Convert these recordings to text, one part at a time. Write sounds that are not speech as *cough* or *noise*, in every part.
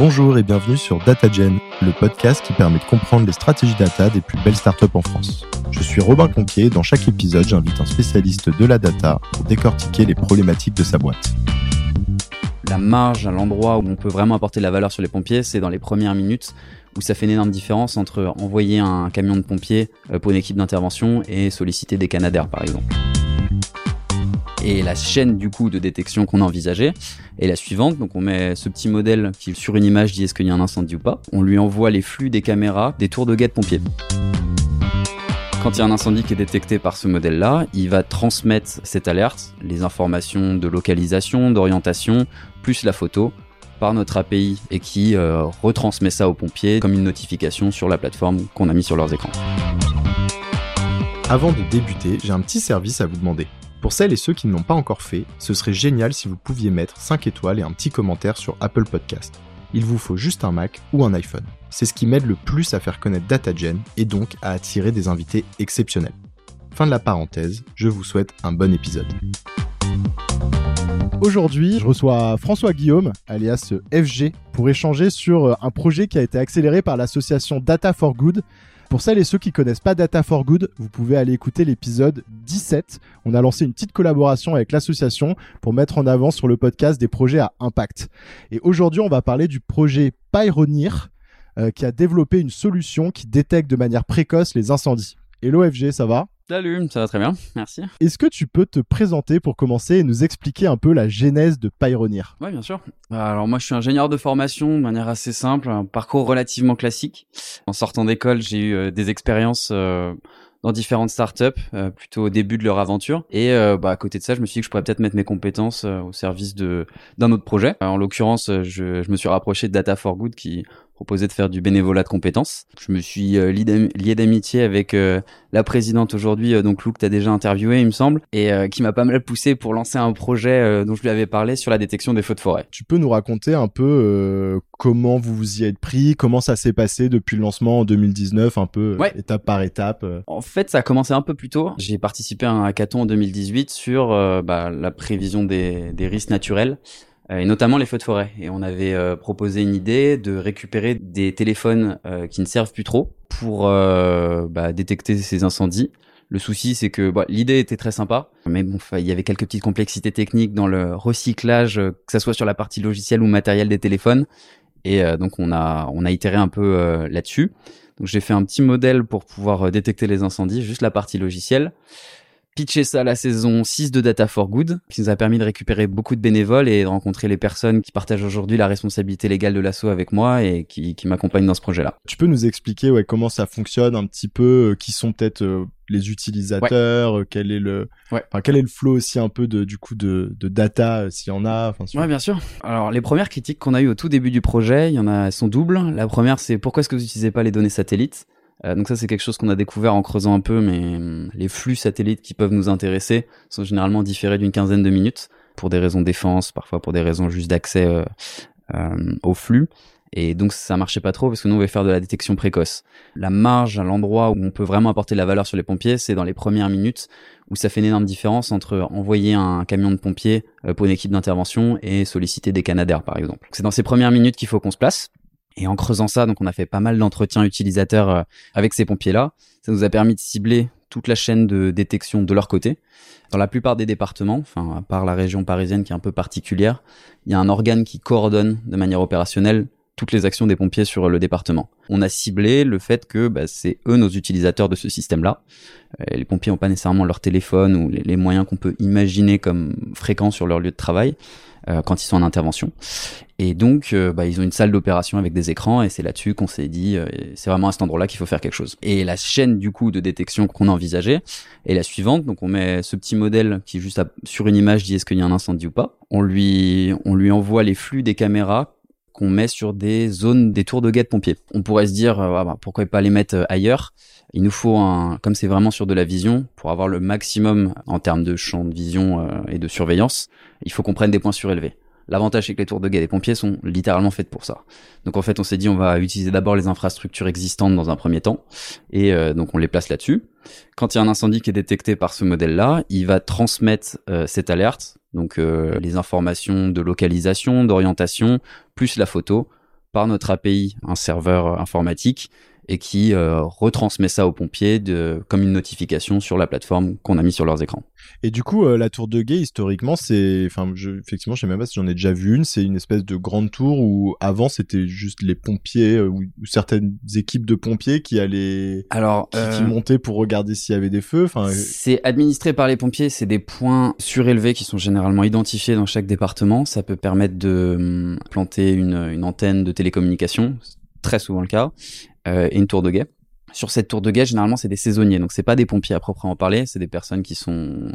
Bonjour et bienvenue sur DataGen, le podcast qui permet de comprendre les stratégies data des plus belles startups en France. Je suis Robin Conquier et dans chaque épisode, j'invite un spécialiste de la data pour décortiquer les problématiques de sa boîte. La marge à l'endroit où on peut vraiment apporter de la valeur sur les pompiers, c'est dans les premières minutes où ça fait une énorme différence entre envoyer un camion de pompiers euh, pour une équipe d'intervention et solliciter des canadaires par exemple. Et la chaîne du coup de détection qu'on a envisagée est la suivante. Donc on met ce petit modèle qui sur une image dit est-ce qu'il y a un incendie ou pas. On lui envoie les flux des caméras des tours de guet de pompiers. Quand il y a un incendie qui est détecté par ce modèle-là, il va transmettre cette alerte, les informations de localisation, d'orientation, plus la photo, par notre API et qui euh, retransmet ça aux pompiers comme une notification sur la plateforme qu'on a mis sur leurs écrans. Avant de débuter, j'ai un petit service à vous demander. Pour celles et ceux qui ne l'ont pas encore fait, ce serait génial si vous pouviez mettre 5 étoiles et un petit commentaire sur Apple Podcast. Il vous faut juste un Mac ou un iPhone. C'est ce qui m'aide le plus à faire connaître DataGen et donc à attirer des invités exceptionnels. Fin de la parenthèse, je vous souhaite un bon épisode. Aujourd'hui, je reçois François Guillaume, alias FG, pour échanger sur un projet qui a été accéléré par l'association Data for Good pour celles et ceux qui connaissent pas Data for Good, vous pouvez aller écouter l'épisode 17. On a lancé une petite collaboration avec l'association pour mettre en avant sur le podcast des projets à impact. Et aujourd'hui, on va parler du projet Pyronir, euh, qui a développé une solution qui détecte de manière précoce les incendies. Hello FG, ça va? Salut, ça va très bien, merci. Est-ce que tu peux te présenter pour commencer et nous expliquer un peu la genèse de Pyronir Oui, bien sûr. Alors moi, je suis ingénieur de formation de manière assez simple, un parcours relativement classique. En sortant d'école, j'ai eu euh, des expériences euh, dans différentes startups, euh, plutôt au début de leur aventure. Et bah, à côté de ça, je me suis dit que je pourrais peut-être mettre mes compétences au service de d'un autre projet. en l'occurrence, je, je me suis rapproché de Data for Good qui proposé de faire du bénévolat de compétences. Je me suis euh, lié d'amitié avec euh, la présidente aujourd'hui, euh, donc Lou que tu as déjà interviewé, il me semble, et qui m'a pas mal poussé pour lancer un projet dont je lui avais parlé sur la détection des feux de forêt. Tu peux nous raconter un peu comment vous vous y êtes pris, comment ça s'est passé depuis le lancement en 2019, un peu étape par étape En fait, ça a commencé un peu plus tôt. J'ai participé à un hackathon en 2018 sur bah, la prévision des, des risques naturels et notamment les feux de forêt. Et on avait euh, proposé une idée de récupérer des téléphones euh, qui ne servent plus trop pour bah, détecter ces incendies. Le souci, c'est que bah, l'idée était très sympa, mais bon, il y avait quelques petites complexités techniques dans le recyclage, que ça soit sur la partie logicielle ou matérielle des téléphones. Et donc on a on a itéré un peu là-dessus. Donc j'ai fait un petit modèle pour pouvoir détecter les incendies, juste la partie logicielle pitché ça la saison 6 de Data for Good, qui nous a permis de récupérer beaucoup de bénévoles et de rencontrer les personnes qui partagent aujourd'hui la responsabilité légale de l'assaut avec moi et qui, qui m'accompagnent dans ce projet-là. Tu peux nous expliquer ouais, comment ça fonctionne un petit peu, euh, qui sont peut-être euh, les utilisateurs, euh, quel est le, quel est le flow aussi un peu de, du coup de, de data s'il y en a. Enfin, Ouais, bien sûr. Alors les premières critiques qu'on a eues au tout début du projet, il y en a, elles sont doubles. La première, c'est pourquoi est-ce que vous n'utilisez pas les données satellites? Euh, donc ça c'est quelque chose qu'on a découvert en creusant un peu, mais hum, les flux satellites qui peuvent nous intéresser sont généralement différés d'une quinzaine de minutes pour des raisons de défense, parfois pour des raisons juste d'accès euh, euh, au flux. Et donc ça marchait pas trop parce que nous on veut faire de la détection précoce. La marge à l'endroit où on peut vraiment apporter de la valeur sur les pompiers, c'est dans les premières minutes où ça fait une énorme différence entre envoyer un camion de pompiers pour une équipe d'intervention et solliciter des canadaires par exemple. C'est dans ces premières minutes qu'il faut qu'on se place et en creusant ça, donc on a fait pas mal d'entretiens utilisateurs euh, avec ces pompiers-là. Ça nous a permis de cibler toute la chaîne de détection de leur côté. Dans la plupart des départements, enfin à part la région parisienne qui est un peu particulière, il y a un organe qui coordonne de manière opérationnelle toutes les actions des pompiers sur le département. On a ciblé le fait que bah, c'est eux nos utilisateurs de ce système-là. Euh, les pompiers n'ont pas nécessairement leur téléphone ou les moyens qu'on peut imaginer comme fréquents sur leur lieu de travail. Euh, quand ils sont en intervention. Et donc, euh, bah, ils ont une salle d'opération avec des écrans, et c'est là-dessus qu'on s'est dit, euh, c'est vraiment à cet endroit-là qu'il faut faire quelque chose. Et la chaîne du coup de détection qu'on a envisagée est la suivante. Donc, on met ce petit modèle qui juste sur une image dit est-ce qu'il y a un incendie ou pas. On lui, on lui envoie les flux des caméras qu'on met sur des zones, des tours de guet de pompiers. On pourrait se dire, euh, bah, pourquoi pas les mettre ailleurs? Il nous faut un, comme c'est vraiment sur de la vision, pour avoir le maximum en termes de champ de vision et de surveillance, il faut qu'on prenne des points surélevés. L'avantage, c'est que les tours de guet des pompiers sont littéralement faites pour ça. Donc en fait, on s'est dit, on va utiliser d'abord les infrastructures existantes dans un premier temps, et euh, donc on les place là-dessus. Quand il y a un incendie qui est détecté par ce modèle-là, il va transmettre euh, cette alerte, donc euh, les informations de localisation, d'orientation, plus la photo, par notre API un serveur informatique et qui euh, retransmet ça aux pompiers de, comme une notification sur la plateforme qu'on a mis sur leurs écrans. Et du coup, euh, la tour de guet, historiquement, c'est, enfin, je, effectivement, je sais même pas si j'en ai déjà vu une. C'est une espèce de grande tour où avant c'était juste les pompiers euh, ou, certaines équipes de pompiers qui allaient, alors, qui, montaient pour regarder s'il y avait des feux. Enfin, c'est administré par les pompiers. C'est des points surélevés qui sont généralement identifiés dans chaque département. Ça peut permettre de hum, planter une, une antenne de télécommunication très souvent le cas, et une tour de guet. Sur cette tour de guet, généralement, c'est des saisonniers, donc c'est pas des pompiers à proprement parler, c'est des personnes qui sont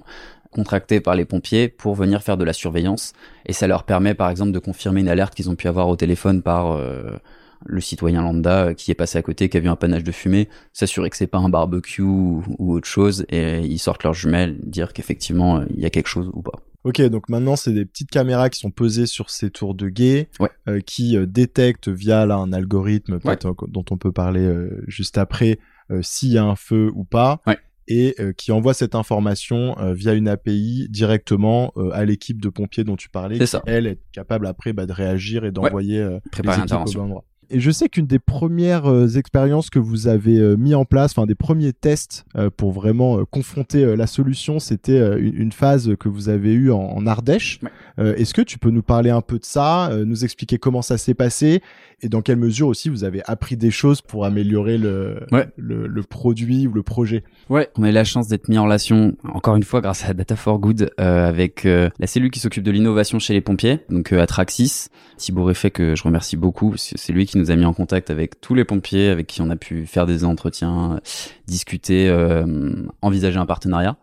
contractées par les pompiers pour venir faire de la surveillance, et ça leur permet, par exemple, de confirmer une alerte qu'ils ont pu avoir au téléphone par euh, le citoyen lambda qui est passé à côté, qui a vu un panache de fumée, s'assurer que c'est pas un barbecue ou, autre chose, et ils sortent leurs jumelles, dire qu'effectivement il y a quelque chose ou pas. Ok, donc maintenant c'est des petites caméras qui sont posées sur ces tours de guet, euh, qui euh, détectent via là un algorithme dont on peut parler euh, juste après s'il y a un feu ou pas, et qui envoie cette information via une API directement à l'équipe de pompiers dont tu parlais, qui elle est capable après bah, de réagir et d'envoyer les équipes au bon endroit. Et je sais qu'une des premières euh, expériences que vous avez euh, mis en place, enfin des premiers tests euh, pour vraiment confronter la solution, c'était une, phase que vous avez eue en, Ardèche. Est-ce que tu peux nous parler un peu de ça, nous expliquer comment ça s'est passé et dans quelle mesure aussi vous avez appris des choses pour améliorer le, le, produit ou le projet Ouais, on a eu la chance d'être mis en relation, encore une fois grâce à Data for Good, avec la cellule qui s'occupe de l'innovation chez les pompiers, donc Atraxis. Thibaut Réfet que je remercie beaucoup, c'est lui qui nous a mis en contact avec tous les pompiers avec qui on a pu faire des entretiens, discuter, euh, envisager un partenariat.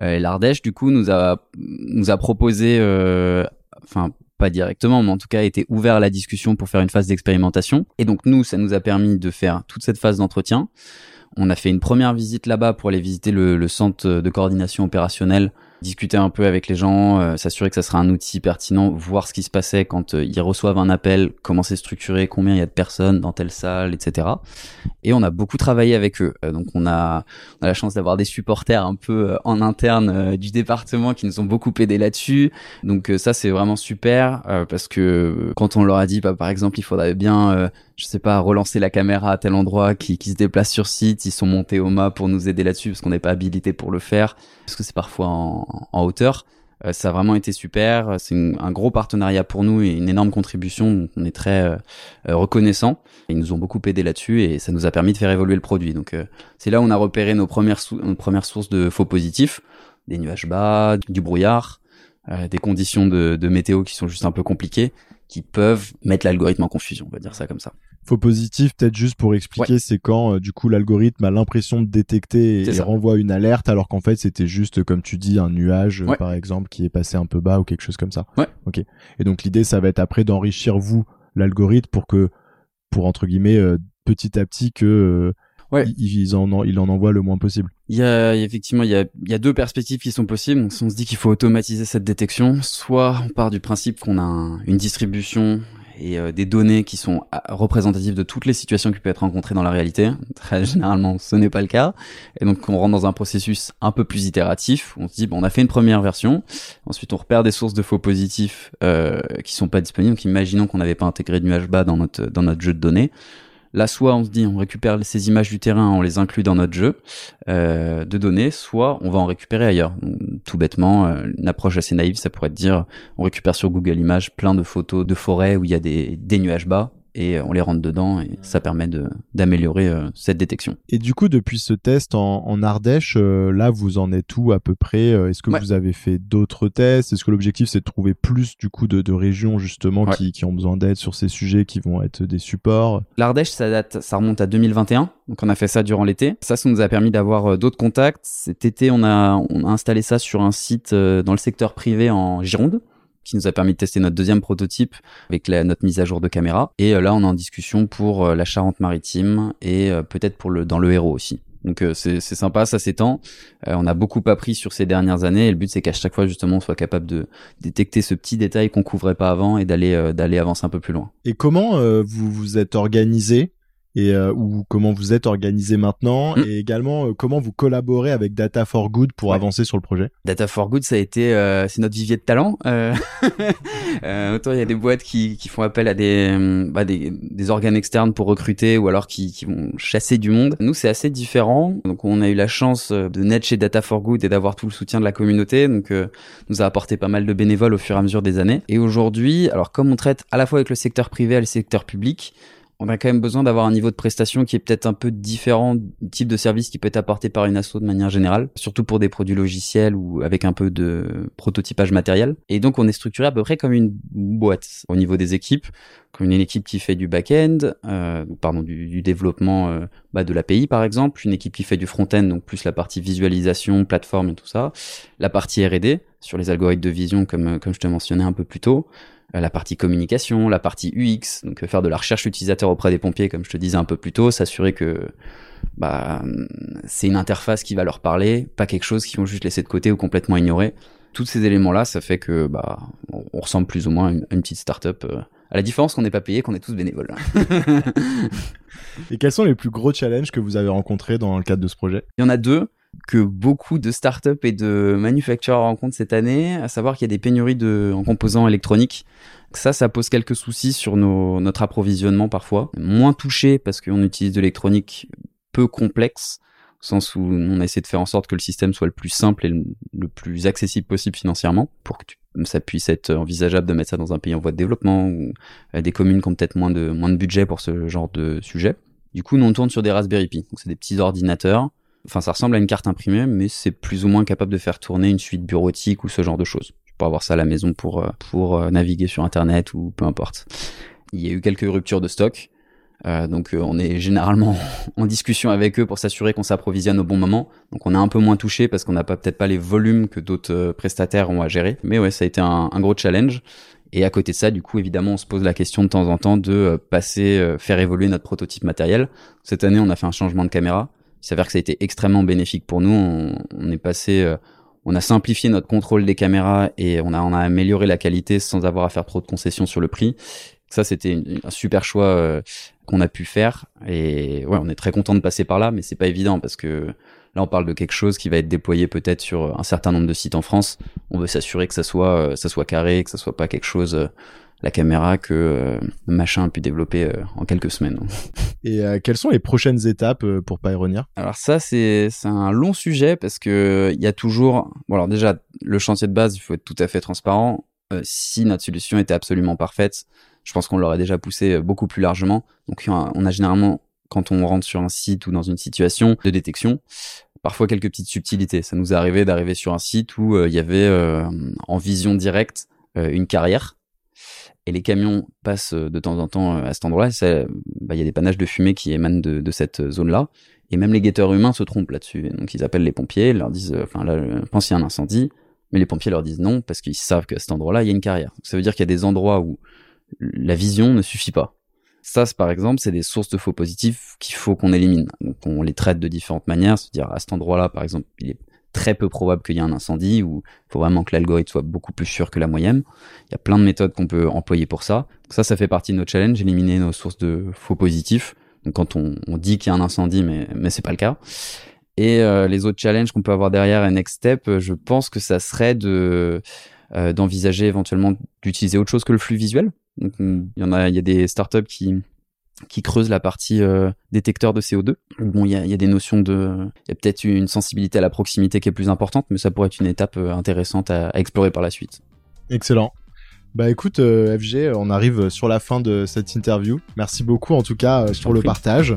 Euh, et l'Ardèche, du coup, nous a nous a proposé, euh, enfin pas directement, mais en tout cas été ouvert à la discussion pour faire une phase d'expérimentation. Et donc nous, ça nous a permis de faire toute cette phase d'entretien. On a fait une première visite là-bas pour aller visiter le centre de coordination opérationnelle discuter un peu avec les gens, euh, s'assurer que ça sera un outil pertinent, voir ce qui se passait quand euh, ils reçoivent un appel, comment c'est structuré, combien il y a de personnes dans telle salle, etc. Et on a beaucoup travaillé avec eux. Euh, donc on a, la chance d'avoir des supporters un peu en interne du département qui nous ont beaucoup aidé là-dessus. Donc ça c'est vraiment super parce que quand on leur a dit, bah, par exemple, il faudrait bien je sais pas, relancer la caméra à tel endroit, qui, qui se déplace sur site, ils sont montés au mât pour nous aider là-dessus parce qu'on n'est pas habilité pour le faire, parce que c'est parfois en, en hauteur. Euh, ça a vraiment été super. C'est un gros partenariat pour nous et une énorme contribution. on est très euh, euh, reconnaissant. Ils nous ont beaucoup aidé là-dessus et ça nous a permis de faire évoluer le produit. Donc c'est là où on a repéré nos premières, nos premières sources de faux positifs, des nuages bas, du brouillard, des conditions de, de météo qui sont juste un peu compliquées qui peuvent mettre l'algorithme en confusion, on va dire ça comme ça. Faux positif, peut-être juste pour expliquer, c'est quand euh, du coup l'algorithme a l'impression de détecter et, renvoie une alerte, alors qu'en fait c'était juste, comme tu dis, un nuage euh, par exemple qui est passé un peu bas ou quelque chose comme ça. Ouais. Ok. Et donc l'idée, ça va être après d'enrichir vous l'algorithme pour que, pour entre guillemets, euh, petit à petit que ouais. ils, en, il en envoient le moins possible. Il y a effectivement il y a, il y a deux perspectives qui sont possibles. Donc, si on se dit qu'il faut automatiser cette détection, soit on part du principe qu'on a une distribution et euh, des données qui sont euh, représentatives de toutes les situations qui peuvent être rencontrées dans la réalité. Très *laughs* généralement, ce n'est pas le cas. Et donc, on rentre dans un processus un peu plus itératif. On se dit, bon, on a fait une première version. Ensuite, on repère des sources de faux positifs euh, qui sont pas disponibles. Donc, imaginons qu'on n'avait pas intégré de nuage bas dans notre dans notre jeu de données. Là, soit on se dit on récupère ces images du terrain, on les inclut dans notre jeu euh, de données, soit on va en récupérer ailleurs. Tout bêtement, euh, une approche assez naïve, ça pourrait être dire on récupère sur Google Images plein de photos de forêts où il y a des, des nuages bas et on les rentre dedans et ça permet d'améliorer euh, cette détection. Et du coup, depuis ce test en, en Ardèche, euh, là, vous en êtes où à peu près euh, Est-ce que vous avez fait d'autres tests? Est-ce que l'objectif c'est de trouver plus du coup de, de régions justement qui, qui ont besoin d'aide sur ces sujets qui vont être des supports? L'Ardèche, ça date, ça remonte à 2021. Donc on a fait ça durant l'été. Ça, ça nous a permis d'avoir d'autres contacts. Cet été, on a on a installé ça sur un site dans le secteur privé en Gironde qui nous a permis de tester notre deuxième prototype avec la, notre mise à jour de caméra. Et euh, là, on est en discussion pour euh, la Charente-Maritime et euh, peut-être pour le dans le Hérault aussi. Donc c'est sympa, ça s'étend. on a beaucoup appris sur ces dernières années et le but c'est qu'à chaque fois justement on soit capable de détecter ce petit détail qu'on couvrait pas avant et d'aller d'aller avancer un peu plus loin. Et comment vous vous êtes organisé et euh, ou comment vous êtes organisé maintenant Mm. et également euh, comment vous collaborez avec Data for Good pour Ouais. avancer sur le projet. Data for Good, ça a été, euh, c'est notre vivier de talent. Euh, *laughs* euh, autant il y a des boîtes qui, qui font appel à des, euh, bah, des, des organes externes pour recruter ou alors qui, qui vont chasser du monde. Nous, c'est assez différent. Donc, on a eu la chance de naître chez Data for Good et d'avoir tout le soutien de la communauté. Donc, euh, nous a apporté pas mal de bénévoles au fur et à mesure des années. Et aujourd'hui, alors comme on traite à la fois avec le secteur privé et le secteur public, on a quand même besoin d'avoir un niveau de prestation qui est peut-être un peu différent du type de service qui peut être apporté par une asso de manière générale, surtout pour des produits logiciels ou avec un peu de prototypage matériel. Et donc on est structuré à peu près comme une boîte au niveau des équipes, comme une équipe qui fait du back-end, euh, pardon, du, développement euh, bah, de l'API par exemple, une équipe qui fait du front-end, donc plus la partie visualisation, plateforme et tout ça, la partie R&D sur les algorithmes de vision comme, comme je te mentionnais un peu plus tôt, euh, la partie communication, la partie UX, donc euh, faire de la recherche utilisateur auprès des pompiers, comme je te disais un peu plus tôt, s'assurer que bah, c'est une interface qui va leur parler, pas quelque chose qu'ils vont juste laisser de côté ou complètement ignorer. Tous ces éléments-là, ça fait que bah, on, ressemble plus ou moins à une, petite start-up. euh, à la différence qu'on n'est pas payé, qu'on est tous bénévoles. Et quels sont les plus gros challenges que vous avez rencontrés dans le cadre de ce projet? Il y en a deux que beaucoup de startups et de manufacturers rencontrent cette année, à savoir qu'il y a des pénuries de, en composants électroniques. Ça, ça pose quelques soucis sur nos, notre approvisionnement parfois. Moins touché parce qu'on utilise de l'électronique peu complexe, sens où on a essayé de faire en sorte que le système soit le plus simple et le, plus accessible possible financièrement, pour que ça puisse être envisageable de mettre ça dans un pays en voie de développement ou des communes qui ont peut-être moins de, moins de budget pour ce genre de sujet. Du coup, nous, on tourne sur des Raspberry Pi. Donc, c'est des petits ordinateurs Enfin, ça ressemble à une carte imprimée, mais c'est plus ou moins capable de faire tourner une suite bureautique ou ce genre de choses. Tu peux avoir ça à la maison pour, euh, pour euh, naviguer sur Internet ou peu importe. Il y a eu quelques ruptures de stock. Euh, donc euh, on est généralement *laughs* en discussion avec eux pour s'assurer qu'on s'approvisionne au bon moment. Donc on est un peu moins touché parce qu'on n'a pas peut-être pas les volumes que d'autres euh, prestataires ont à gérer. Mais ouais, ça a été un, gros challenge. Et à côté de ça, du coup, évidemment, on se pose la question de temps en temps de euh, passer, euh, faire évoluer notre prototype matériel. Cette année, on a fait un changement de caméra. Il s'avère que ça a été extrêmement bénéfique pour nous. On, on est passé, on a simplifié notre contrôle des caméras et on a, on a amélioré la qualité sans avoir à faire trop de concessions sur le prix. Ça, c'était un super choix qu'on a pu faire. Et ouais, on est très content de passer par là, mais c'est pas évident parce que là, on parle de quelque chose qui va être déployé peut-être sur un certain nombre de sites en France. On veut s'assurer que ça soit, euh, ça soit carré, que ça soit pas quelque chose, euh, la caméra que euh, machin a pu développer euh, en quelques semaines. *laughs* Et euh, quelles sont les prochaines étapes euh, pour Pioneer Alors ça, c'est c'est un long sujet parce que il y a toujours... Bon alors déjà, le chantier de base, il faut être tout à fait transparent. Euh, si notre solution était absolument parfaite, je pense qu'on l'aurait déjà poussé euh, beaucoup plus largement. Donc on a généralement, quand on rentre sur un site ou dans une situation de détection, parfois quelques petites subtilités. Ça nous est arrivé d'arriver sur un site où euh, il y avait en vision directe une carrière et les camions passent de temps en temps à cet endroit-là. Bah, Il y a des panaches de fumée qui émanent de, de cette zone-là. Et même les guetteurs humains se trompent là-dessus. Donc ils appellent les pompiers, ils leur disent, enfin là, je pense qu'il y a un incendie, mais les pompiers leur disent non parce qu'ils savent qu'à cet endroit-là, il y a une carrière. Ça veut dire qu'il y a des endroits où la vision ne suffit pas. Ça, par exemple, c'est des sources de faux positifs qu'il faut qu'on élimine. Donc on les traite de différentes manières. C'est-à-dire à cet endroit-là, par exemple, il est très peu probable qu'il y ait un incendie ou il faut vraiment que l'algorithme soit beaucoup plus sûr que la moyenne. Il y a plein de méthodes qu'on peut employer pour ça. Ça, ça fait partie de nos challenges, éliminer nos sources de faux positifs. Donc quand on, on dit qu'il y a un incendie, mais, mais c'est pas le cas. Et euh, les autres challenges qu'on peut avoir derrière et next step, euh, je pense que ça serait de euh, d'envisager éventuellement d'utiliser autre chose que le flux visuel. Donc il y en a, il y a des startups qui qui creusent la partie euh, détecteur de CO2. Bon, il y a, il y a des notions de, il y a peut-être une sensibilité à la proximité qui est plus importante, mais ça pourrait être une étape intéressante à, à explorer par la suite. Excellent. Bah écoute, euh, FG, on arrive sur la fin de cette interview. Merci beaucoup en tout cas euh, pour le partage.